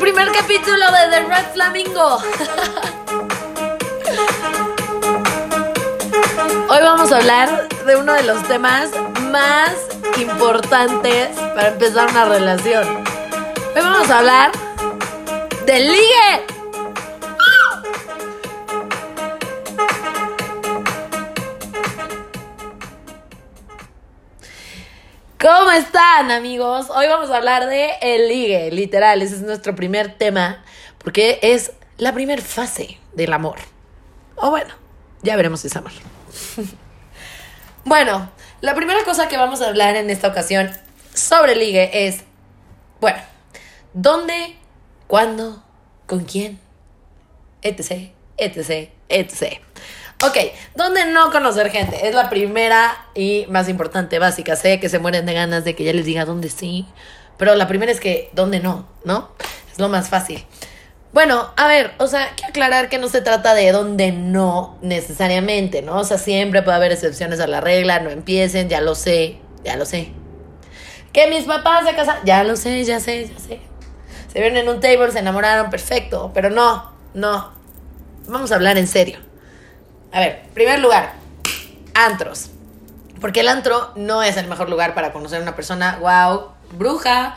primer capítulo de The Red Flamingo. Hoy vamos a hablar de uno de los temas más importantes para empezar una relación. Hoy vamos a hablar del ligue. ¿Cómo están amigos? Hoy vamos a hablar de el ligue, literal, ese es nuestro primer tema, porque es la primera fase del amor. O bueno, ya veremos si es amor. bueno, la primera cosa que vamos a hablar en esta ocasión sobre el ligue es, bueno, ¿dónde, cuándo, con quién, etc, etc, etc. Ok, ¿dónde no conocer gente? Es la primera y más importante, básica. Sé que se mueren de ganas de que ya les diga dónde sí, pero la primera es que dónde no, ¿no? Es lo más fácil. Bueno, a ver, o sea, quiero aclarar que no se trata de dónde no necesariamente, ¿no? O sea, siempre puede haber excepciones a la regla, no empiecen, ya lo sé, ya lo sé. Que mis papás se casan, ya lo sé, ya sé, ya sé. Se vieron en un table, se enamoraron, perfecto, pero no, no. Vamos a hablar en serio. A ver, primer lugar, antros. Porque el antro no es el mejor lugar para conocer a una persona, wow, bruja,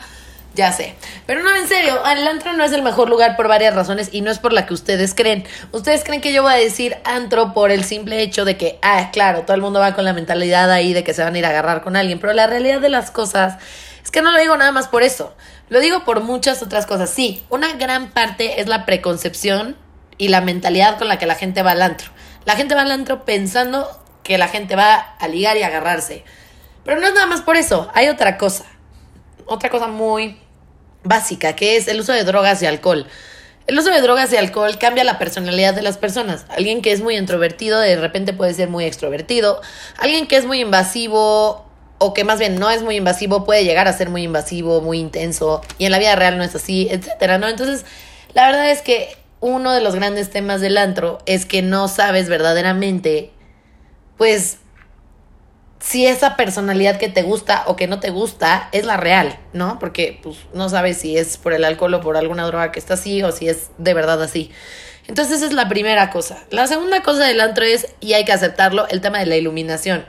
ya sé. Pero no, en serio, el antro no es el mejor lugar por varias razones y no es por la que ustedes creen. Ustedes creen que yo voy a decir antro por el simple hecho de que, ah, claro, todo el mundo va con la mentalidad ahí de que se van a ir a agarrar con alguien, pero la realidad de las cosas es que no lo digo nada más por eso. Lo digo por muchas otras cosas. Sí, una gran parte es la preconcepción y la mentalidad con la que la gente va al antro. La gente va al antro pensando que la gente va a ligar y agarrarse. Pero no es nada más por eso, hay otra cosa. Otra cosa muy básica, que es el uso de drogas y alcohol. El uso de drogas y alcohol cambia la personalidad de las personas. Alguien que es muy introvertido de repente puede ser muy extrovertido. Alguien que es muy invasivo o que más bien no es muy invasivo puede llegar a ser muy invasivo, muy intenso y en la vida real no es así, etcétera, ¿no? Entonces, la verdad es que uno de los grandes temas del antro es que no sabes verdaderamente, pues, si esa personalidad que te gusta o que no te gusta es la real, ¿no? Porque pues no sabes si es por el alcohol o por alguna droga que está así o si es de verdad así. Entonces esa es la primera cosa. La segunda cosa del antro es, y hay que aceptarlo, el tema de la iluminación.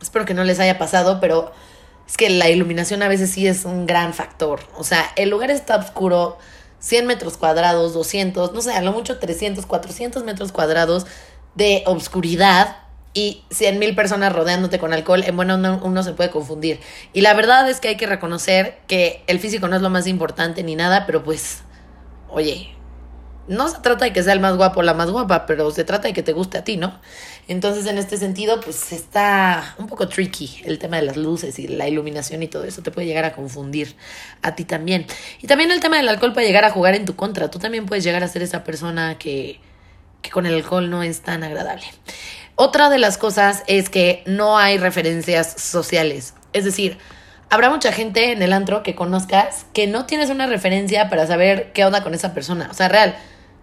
Espero que no les haya pasado, pero es que la iluminación a veces sí es un gran factor. O sea, el lugar está oscuro, 100 metros cuadrados, 200, no sé, a lo mucho 300, 400 metros cuadrados de obscuridad y 100 mil personas rodeándote con alcohol, en bueno, uno, uno, se puede confundir. Y la verdad es que hay que reconocer que el físico no es lo más importante ni nada, pero pues, oye, no se trata de que sea el más guapo o la más guapa, pero se trata de que te guste a ti, ¿no? Entonces, en este sentido, pues está un poco tricky el tema de las luces y la iluminación y todo eso. Te puede llegar a confundir a ti también. Y también el tema del alcohol puede llegar a jugar en tu contra. Tú también puedes llegar a ser esa persona que, que con el alcohol no es tan agradable. Otra de las cosas es que no hay referencias sociales. Es decir, habrá mucha gente en el antro que conozcas que no tienes una referencia para saber qué onda con esa persona. O sea, real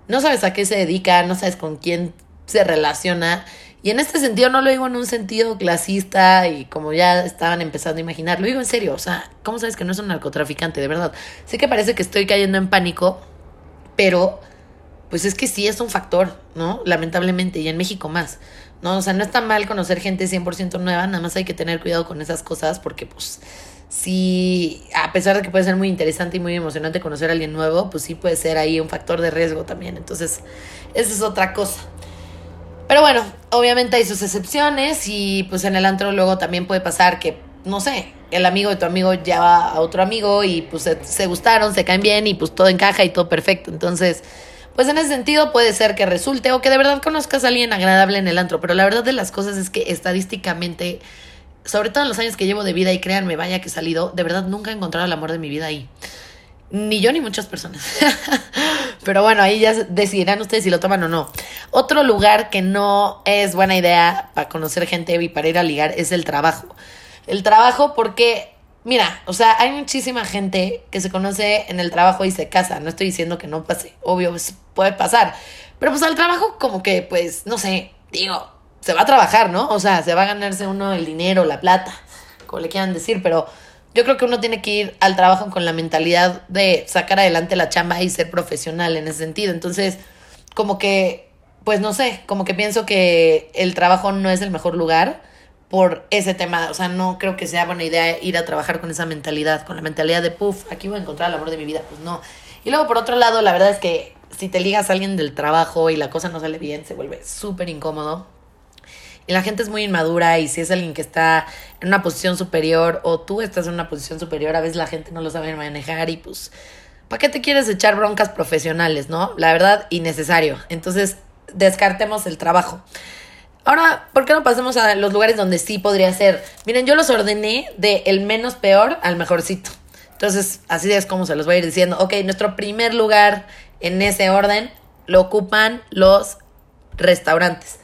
no sabes a qué se dedica, no sabes con quién se relaciona. Y en este sentido no lo digo en un sentido clasista y como ya estaban empezando a imaginar, lo digo en serio, o sea, ¿cómo sabes que no es un narcotraficante? De verdad. Sé que parece que estoy cayendo en pánico, pero pues es que sí es un factor, ¿no? Lamentablemente, y en México más. No, o sea, no está mal conocer gente 100% nueva, nada más hay que tener cuidado con esas cosas porque pues sí, a pesar de que puede ser muy interesante y muy emocionante conocer a alguien nuevo, pues sí puede ser ahí un factor de riesgo también. Entonces, esa es otra cosa. Pero bueno, obviamente hay sus excepciones y pues en el antro luego también puede pasar que, no sé, el amigo de tu amigo ya va a otro amigo y pues se, se gustaron, se caen bien y pues todo encaja y todo perfecto. Entonces, pues en ese sentido puede ser que resulte o que de verdad conozcas a alguien agradable en el antro. Pero la verdad de las cosas es que estadísticamente sobre todo en los años que llevo de vida y créanme, vaya que he salido, de verdad nunca he encontrado el amor de mi vida ahí. Ni yo ni muchas personas. Pero bueno, ahí ya decidirán ustedes si lo toman o no. Otro lugar que no es buena idea para conocer gente y para ir a ligar es el trabajo. El trabajo porque, mira, o sea, hay muchísima gente que se conoce en el trabajo y se casa. No estoy diciendo que no pase, obvio, pues, puede pasar. Pero pues al trabajo como que, pues, no sé, digo, se va a trabajar, ¿no? O sea, se va a ganarse uno el dinero, la plata, como le quieran decir, pero yo creo que uno tiene que ir al trabajo con la mentalidad de sacar adelante la chamba y ser profesional en ese sentido. Entonces, como que, pues no sé, como que pienso que el trabajo no es el mejor lugar por ese tema. O sea, no creo que sea buena idea ir a trabajar con esa mentalidad, con la mentalidad de, puff, aquí voy a encontrar el amor de mi vida. Pues no. Y luego, por otro lado, la verdad es que si te ligas a alguien del trabajo y la cosa no sale bien, se vuelve súper incómodo la gente es muy inmadura y si es alguien que está en una posición superior o tú estás en una posición superior, a veces la gente no lo sabe manejar y pues, ¿para qué te quieres echar broncas profesionales, no? La verdad, innecesario. Entonces, descartemos el trabajo. Ahora, ¿por qué no pasemos a los lugares donde sí podría ser? Miren, yo los ordené de el menos peor al mejorcito. Entonces, así es como se los voy a ir diciendo. Ok, nuestro primer lugar en ese orden lo ocupan los restaurantes.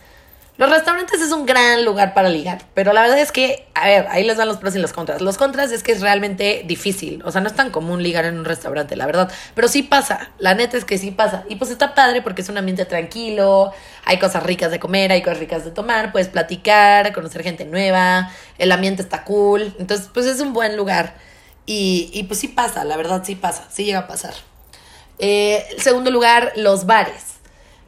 Los restaurantes es un gran lugar para ligar, pero la verdad es que, a ver, ahí les dan los pros y los contras. Los contras es que es realmente difícil, o sea, no es tan común ligar en un restaurante, la verdad, pero sí pasa, la neta es que sí pasa. Y pues está padre porque es un ambiente tranquilo, hay cosas ricas de comer, hay cosas ricas de tomar, puedes platicar, conocer gente nueva, el ambiente está cool, entonces pues es un buen lugar. Y, y pues sí pasa, la verdad sí pasa, sí llega a pasar. Eh, segundo lugar, los bares.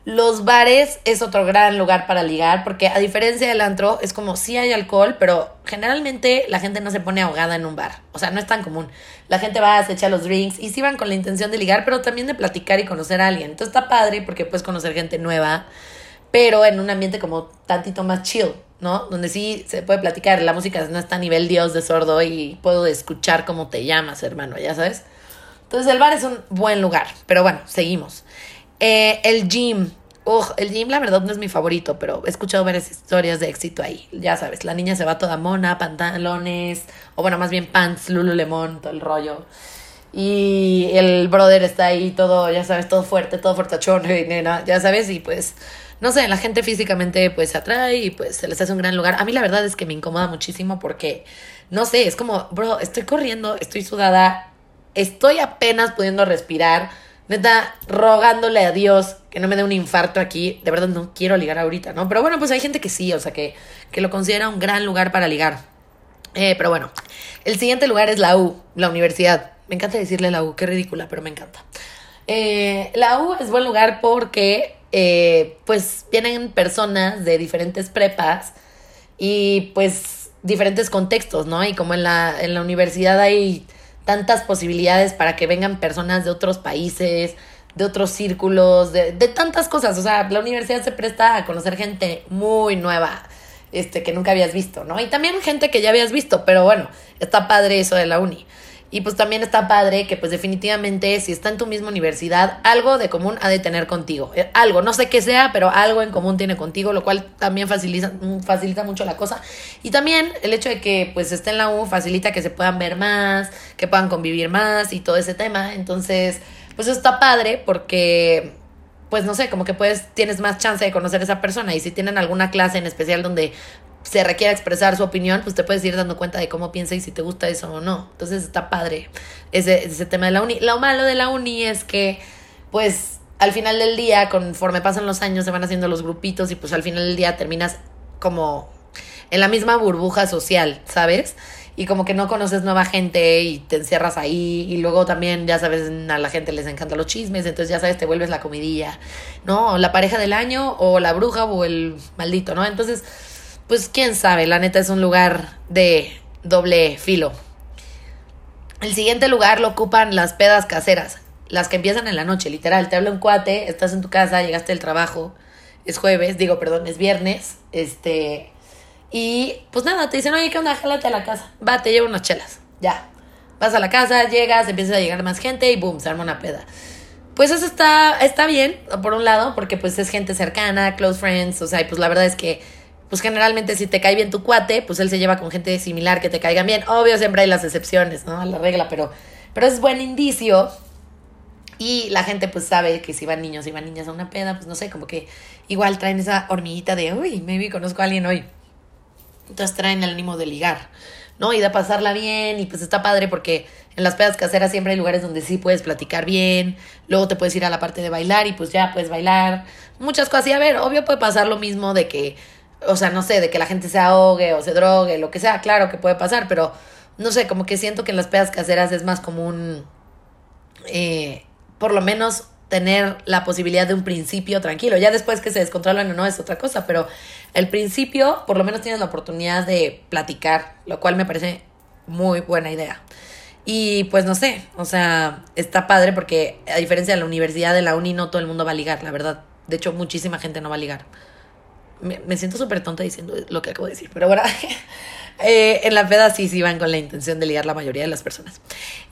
Los bares es otro gran lugar para ligar, porque a diferencia del antro, es como si hay alcohol, pero generalmente la gente no se pone ahogada en un bar. O sea, no es tan común. La gente va, se echa los drinks y sí van con la intención de ligar, pero también de platicar y conocer a alguien. Entonces está padre porque puedes conocer gente nueva, pero en un ambiente como tantito más chill, ¿no? Donde sí se puede platicar. La música no está a nivel Dios de sordo y puedo escuchar cómo te llamas, hermano, ya sabes. Entonces el bar es un buen lugar, pero bueno, seguimos. Eh, el gym el gym la verdad no es mi favorito, pero he escuchado varias historias de éxito ahí. Ya sabes, la niña se va toda mona, pantalones, o bueno, más bien pants, Lululemon, todo el rollo. Y el brother está ahí todo, ya sabes, todo fuerte, todo fortachón, ya sabes, y pues, no sé, la gente físicamente pues se atrae y pues se les hace un gran lugar. A mí la verdad es que me incomoda muchísimo porque, no sé, es como, bro, estoy corriendo, estoy sudada, estoy apenas pudiendo respirar neta, rogándole a Dios que no me dé un infarto aquí. De verdad no quiero ligar ahorita, ¿no? Pero bueno, pues hay gente que sí, o sea, que, que lo considera un gran lugar para ligar. Eh, pero bueno, el siguiente lugar es la U, la universidad. Me encanta decirle la U, qué ridícula, pero me encanta. Eh, la U es buen lugar porque, eh, pues, vienen personas de diferentes prepas y, pues, diferentes contextos, ¿no? Y como en la, en la universidad hay tantas posibilidades para que vengan personas de otros países, de otros círculos, de, de tantas cosas. O sea, la universidad se presta a conocer gente muy nueva, este, que nunca habías visto, ¿no? Y también gente que ya habías visto, pero bueno, está padre eso de la uni. Y pues también está padre que pues definitivamente si está en tu misma universidad, algo de común ha de tener contigo. Eh, algo, no sé qué sea, pero algo en común tiene contigo, lo cual también facilita, facilita mucho la cosa. Y también el hecho de que pues esté en la U facilita que se puedan ver más, que puedan convivir más y todo ese tema. Entonces, pues eso está padre porque pues no sé, como que puedes, tienes más chance de conocer a esa persona y si tienen alguna clase en especial donde se requiere expresar su opinión, pues te puedes ir dando cuenta de cómo piensa y si te gusta eso o no. Entonces está padre ese, ese tema de la uni. Lo malo de la uni es que, pues, al final del día, conforme pasan los años, se van haciendo los grupitos y pues al final del día terminas como en la misma burbuja social, ¿sabes? Y como que no conoces nueva gente y te encierras ahí y luego también, ya sabes, a la gente les encantan los chismes, entonces ya sabes, te vuelves la comidilla, ¿no? La pareja del año o la bruja o el maldito, ¿no? Entonces pues quién sabe, la neta es un lugar de doble filo. El siguiente lugar lo ocupan las pedas caseras, las que empiezan en la noche, literal. Te habla un cuate, estás en tu casa, llegaste del trabajo, es jueves, digo, perdón, es viernes, este, y pues nada, te dicen, oye, ¿qué onda? Jálate a la casa, va, te llevo unas chelas, ya. Vas a la casa, llegas, empieza a llegar más gente y boom, se arma una peda. Pues eso está, está bien, por un lado, porque pues es gente cercana, close friends, o sea, y pues la verdad es que pues generalmente si te cae bien tu cuate, pues él se lleva con gente similar que te caigan bien. Obvio, siempre hay las excepciones, ¿no? A la regla, pero, pero es buen indicio. Y la gente pues sabe que si van niños y van niñas a una peda, pues no sé, como que igual traen esa hormiguita de, uy, maybe conozco a alguien hoy. Entonces traen el ánimo de ligar, ¿no? Y de pasarla bien y pues está padre porque en las pedas caseras siempre hay lugares donde sí puedes platicar bien, luego te puedes ir a la parte de bailar y pues ya puedes bailar, muchas cosas. Y a ver, obvio puede pasar lo mismo de que o sea, no sé, de que la gente se ahogue o se drogue, lo que sea, claro que puede pasar, pero no sé, como que siento que en las pedas caseras es más común, eh, por lo menos tener la posibilidad de un principio tranquilo. Ya después que se descontrolan o no es otra cosa, pero el principio por lo menos tienes la oportunidad de platicar, lo cual me parece muy buena idea. Y pues no sé, o sea, está padre porque a diferencia de la universidad, de la uni, no todo el mundo va a ligar, la verdad. De hecho, muchísima gente no va a ligar. Me, siento súper tonta diciendo lo que acabo de decir, pero bueno, eh, en la peda sí, sí van con la intención de ligar la mayoría de las personas.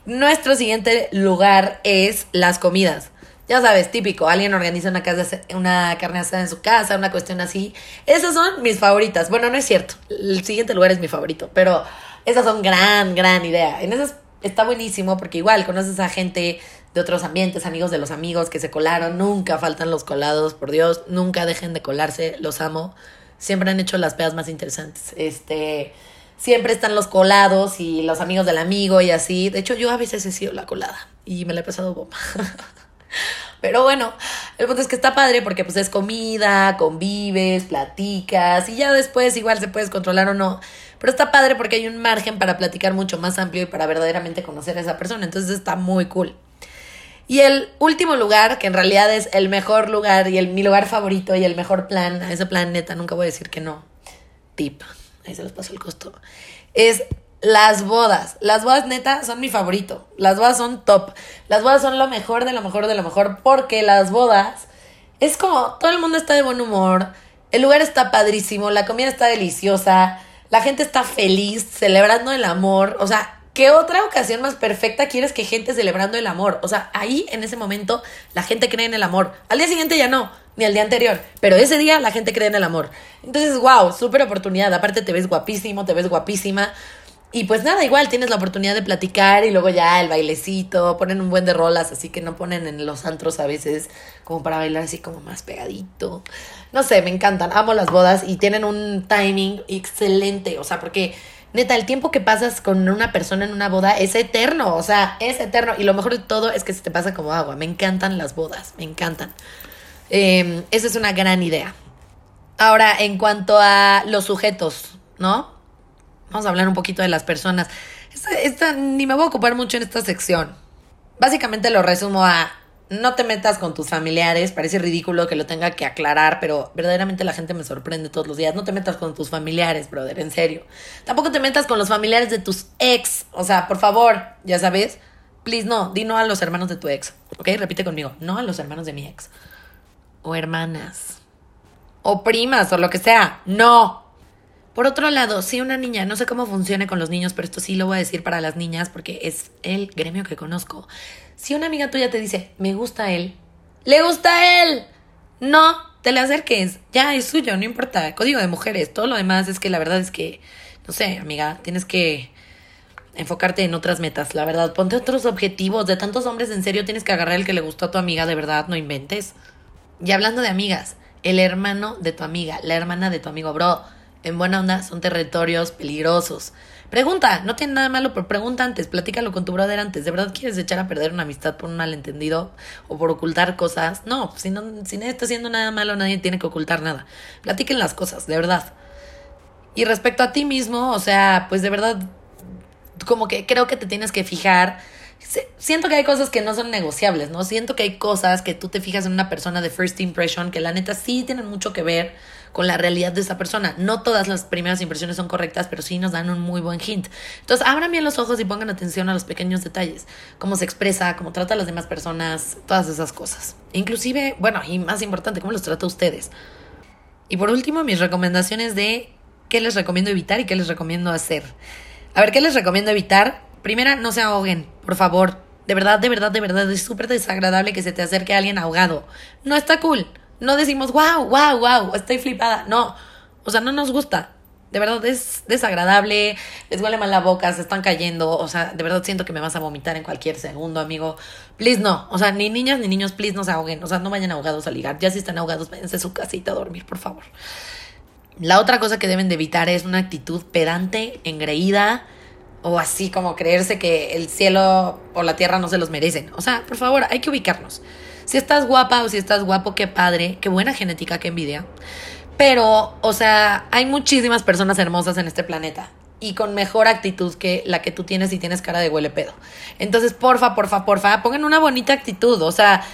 Nuestro siguiente lugar es las comidas. Ya sabes, típico, alguien organiza una, casa, una carne asada en su casa, una cuestión así. Esas son mis favoritas. Bueno, no es cierto. El siguiente lugar es mi favorito, pero esas son gran, gran idea. En esas está buenísimo porque igual conoces a gente de otros ambientes, amigos de los amigos que se colaron. Nunca faltan los colados, por Dios. Nunca dejen de colarse, los amo. Siempre han hecho las pedas más interesantes. Este siempre están los colados y los amigos del amigo y así. De hecho, yo a veces he sido la colada y me la he pasado bomba. Pero bueno, el punto es que está padre porque pues es comida, convives, platicas y ya después igual se puedes controlar o no. Pero está padre porque hay un margen para platicar mucho más amplio y para verdaderamente conocer a esa persona. Entonces está muy cool. Y el último lugar, que en realidad es el mejor lugar y el, mi lugar favorito y el mejor plan, a ese plan neta, nunca voy a decir que no. Tip, ahí se los paso el costo. Es las bodas. Las bodas neta son mi favorito. Las bodas son top. Las bodas son lo mejor de lo mejor de lo mejor porque las bodas es como todo el mundo está de buen humor. El lugar está padrísimo, la comida está deliciosa, la gente está feliz, celebrando el amor. O sea, ¿qué otra ocasión más perfecta quieres que gente celebrando el amor? O sea, ahí en ese momento la gente cree en el amor. Al día siguiente ya no, ni al día anterior, pero ese día la gente cree en el amor. Entonces, wow, súper oportunidad. Aparte te ves guapísimo, te ves guapísima. Y pues nada, igual tienes la oportunidad de platicar y luego ya el bailecito, ponen un buen de rolas, así que no ponen en los antros a veces como para bailar así como más pegadito. No sé, me encantan, amo las bodas y tienen un timing excelente, o sea, porque neta, el tiempo que pasas con una persona en una boda es eterno, o sea, es eterno. Y lo mejor de todo es que se te pasa como agua, me encantan las bodas, me encantan. Eh, esa es una gran idea. Ahora, en cuanto a los sujetos, ¿no? Vamos a hablar un poquito de las personas. Esta, ni me voy a ocupar mucho en esta sección. Básicamente lo resumo a no te metas con tus familiares, parece ridículo que lo tenga que aclarar, pero verdaderamente la gente me sorprende todos los días. No te metas con tus familiares, brother, en serio. Tampoco te metas con los familiares de tus ex. O sea, por favor, ya sabes. Please, no, di no a los hermanos de tu ex. ¿Ok? Repite conmigo. No a los hermanos de mi ex. O hermanas. O primas, o lo que sea. No. Por otro lado, si una niña, no sé cómo funcione con los niños, pero esto sí lo voy a decir para las niñas porque es el gremio que conozco. Si una amiga tuya te dice, me gusta él, le gusta él, no te le acerques, ya es suyo, no importa, código de mujeres, todo lo demás es que la verdad es que, no sé, amiga, tienes que enfocarte en otras metas, la verdad, ponte otros objetivos, de tantos hombres en serio tienes que agarrar el que le gustó a tu amiga, de verdad, no inventes. Y hablando de amigas, el hermano de tu amiga, la hermana de tu amigo, bro, en buena onda son territorios peligrosos. Pregunta, no tiene nada malo, pero pregunta antes, platícalo con tu brother antes. ¿De verdad quieres echar a perder una amistad por un malentendido o por ocultar cosas? No, si, no, si nadie está haciendo nada malo, nadie tiene que ocultar nada. Platiquen las cosas, de verdad. Y respecto a ti mismo, o sea, pues de verdad, como que creo que te tienes que fijar. Siento que hay cosas que no son negociables, ¿no? Siento que hay cosas que tú te fijas en una persona de first impression que la neta sí tienen mucho que ver con la realidad de esa persona. No todas las primeras impresiones son correctas, pero sí nos dan un muy buen hint. Entonces, abran bien los ojos y pongan atención a los pequeños detalles, cómo se expresa, cómo trata a las demás personas, todas esas cosas. Inclusive, bueno, y más importante, cómo los trata a ustedes. Y por último, mis recomendaciones de qué les recomiendo evitar y qué les recomiendo hacer. A ver, ¿qué les recomiendo evitar? Primera, no se ahoguen, por favor. De verdad, de verdad, de verdad, es súper desagradable que se te acerque a alguien ahogado. No está cool. No decimos, wow, wow, wow, estoy flipada. No, o sea, no nos gusta. De verdad es desagradable, les huele mal la boca, se están cayendo. O sea, de verdad siento que me vas a vomitar en cualquier segundo, amigo. Please no. O sea, ni niñas ni niños, please no se ahoguen. O sea, no vayan ahogados a ligar. Ya si están ahogados, váyanse a su casita a dormir, por favor. La otra cosa que deben de evitar es una actitud pedante, engreída o así como creerse que el cielo o la tierra no se los merecen. O sea, por favor, hay que ubicarnos. Si estás guapa o si estás guapo, qué padre, qué buena genética, qué envidia. Pero, o sea, hay muchísimas personas hermosas en este planeta. y con mejor actitud que la que tú tienes y tienes cara de huele pedo. Entonces, porfa, porfa, porfa, pongan una bonita actitud. O sea,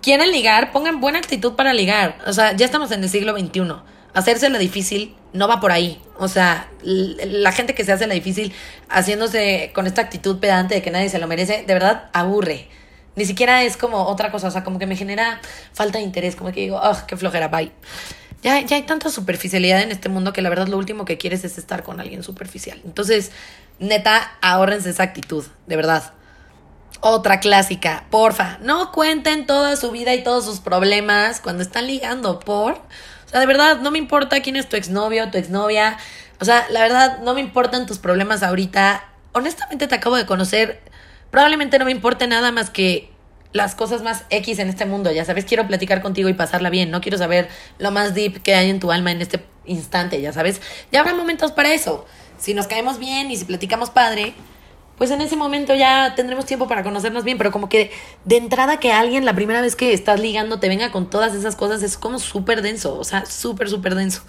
quieren ligar, pongan buena actitud para ligar. O sea, ya estamos en el siglo XXI. Hacerse la difícil no va por ahí. O sea, la gente que se hace la difícil haciéndose con esta actitud pedante de que nadie se lo merece, de verdad aburre. Ni siquiera es como otra cosa, o sea, como que me genera falta de interés, como que digo, oh, qué flojera, bye. Ya, ya hay tanta superficialidad en este mundo que la verdad lo último que quieres es estar con alguien superficial. Entonces, neta, ahórrense esa actitud, de verdad. Otra clásica, porfa, no cuenten toda su vida y todos sus problemas cuando están ligando, por. O sea, de verdad, no me importa quién es tu exnovio, tu exnovia. O sea, la verdad, no me importan tus problemas ahorita. Honestamente, te acabo de conocer. Probablemente no me importe nada más que las cosas más X en este mundo, ya sabes, quiero platicar contigo y pasarla bien, no quiero saber lo más deep que hay en tu alma en este instante, ya sabes. Ya habrá momentos para eso. Si nos caemos bien y si platicamos padre, pues en ese momento ya tendremos tiempo para conocernos bien, pero como que de entrada que alguien la primera vez que estás ligando te venga con todas esas cosas es como súper denso, o sea, súper, súper denso.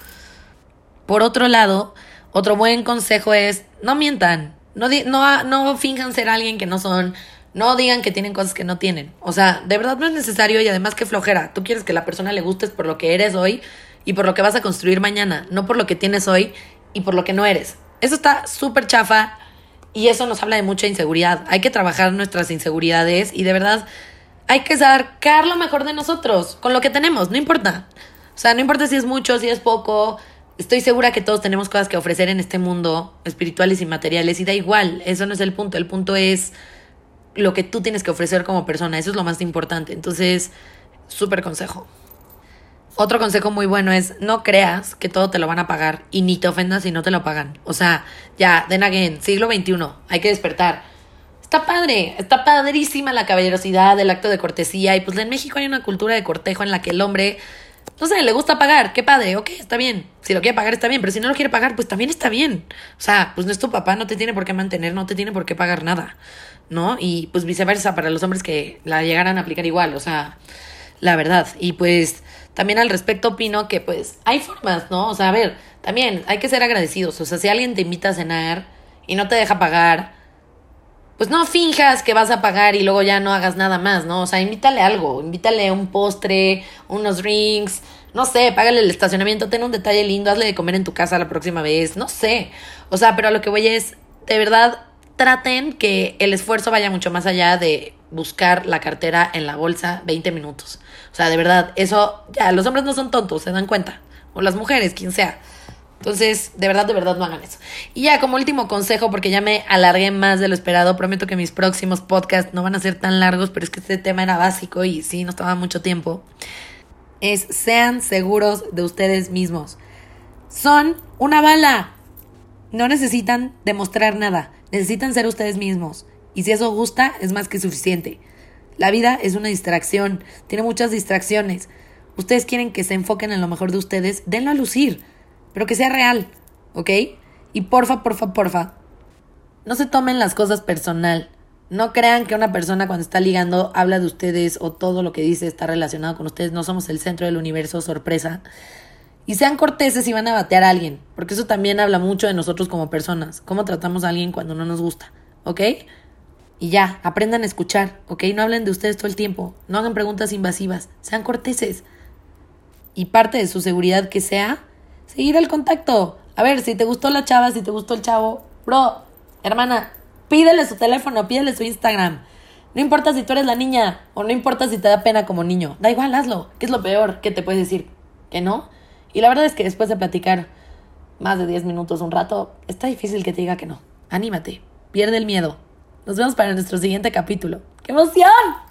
Por otro lado, otro buen consejo es no mientan, no, no, no finjan ser alguien que no son, no digan que tienen cosas que no tienen. O sea, de verdad no es necesario y además que flojera. Tú quieres que la persona le gustes por lo que eres hoy y por lo que vas a construir mañana, no por lo que tienes hoy y por lo que no eres. Eso está súper chafa y eso nos habla de mucha inseguridad. Hay que trabajar nuestras inseguridades y de verdad hay que sacar lo mejor de nosotros con lo que tenemos, no importa. O sea, no importa si es mucho, si es poco. Estoy segura que todos tenemos cosas que ofrecer en este mundo, espirituales y materiales, y da igual, eso no es el punto. El punto es lo que tú tienes que ofrecer como persona, eso es lo más importante. Entonces, súper consejo. Otro consejo muy bueno es no creas que todo te lo van a pagar y ni te ofendas si no te lo pagan. O sea, ya, den again, siglo XXI, hay que despertar. Está padre, está padrísima la caballerosidad, el acto de cortesía y pues en México hay una cultura de cortejo en la que el hombre, no sé, le gusta pagar, qué padre, ok, está bien. Si lo quiere pagar está bien, pero si no lo quiere pagar, pues también está bien. O sea, pues no es tu papá, no te tiene por qué mantener, no te tiene por qué pagar nada, ¿no? Y pues viceversa para los hombres que la llegaran a aplicar igual, o sea, la verdad. Y pues también al respecto opino que pues hay formas, ¿no? O sea, a ver, también hay que ser agradecidos. O sea, si alguien te invita a cenar y no te deja pagar, pues no finjas que vas a pagar y luego ya no hagas nada más, ¿no? O sea, invítale algo, invítale un postre, unos drinks, no sé, págale el estacionamiento, ten un detalle lindo, hazle de comer en tu casa la próxima vez, no sé. O sea, pero a lo que voy es, de verdad, traten que el esfuerzo vaya mucho más allá de buscar la cartera en la bolsa 20 minutos. O sea, de verdad, eso, ya, los hombres no son tontos, se dan cuenta. O las mujeres, quien sea. Entonces, de verdad, de verdad, no hagan eso. Y ya, como último consejo, porque ya me alargué más de lo esperado, prometo que mis próximos podcasts no van a ser tan largos, pero es que este tema era básico y sí, nos tomaba mucho tiempo. Es sean seguros de ustedes mismos. Son una bala. No necesitan demostrar nada, necesitan ser ustedes mismos. Y si eso gusta, es más que suficiente. La vida es una distracción, tiene muchas distracciones. Ustedes quieren que se enfoquen en lo mejor de ustedes, denlo a lucir, pero que sea real, ¿ok? Y porfa, porfa, porfa, no se tomen las cosas personal. No crean que una persona cuando está ligando habla de ustedes o todo lo que dice está relacionado con ustedes. No somos el centro del universo, sorpresa. Y sean corteses y van a batear a alguien, porque eso también habla mucho de nosotros como personas. Cómo tratamos a alguien cuando no nos gusta, ¿ok? Y ya, aprendan a escuchar, ¿ok? No hablen de ustedes todo el tiempo, no hagan preguntas invasivas, sean corteses. Y parte de su seguridad que sea, seguir el contacto. A ver, si te gustó la chava, si te gustó el chavo, bro, hermana, pídele su teléfono, pídele su Instagram. No importa si tú eres la niña o no importa si te da pena como niño, da igual, hazlo. ¿Qué es lo peor que te puedes decir? ¿Que no? Y la verdad es que después de platicar más de 10 minutos, un rato, está difícil que te diga que no. Anímate, pierde el miedo. Nos vemos para nuestro siguiente capítulo. ¡Qué emoción!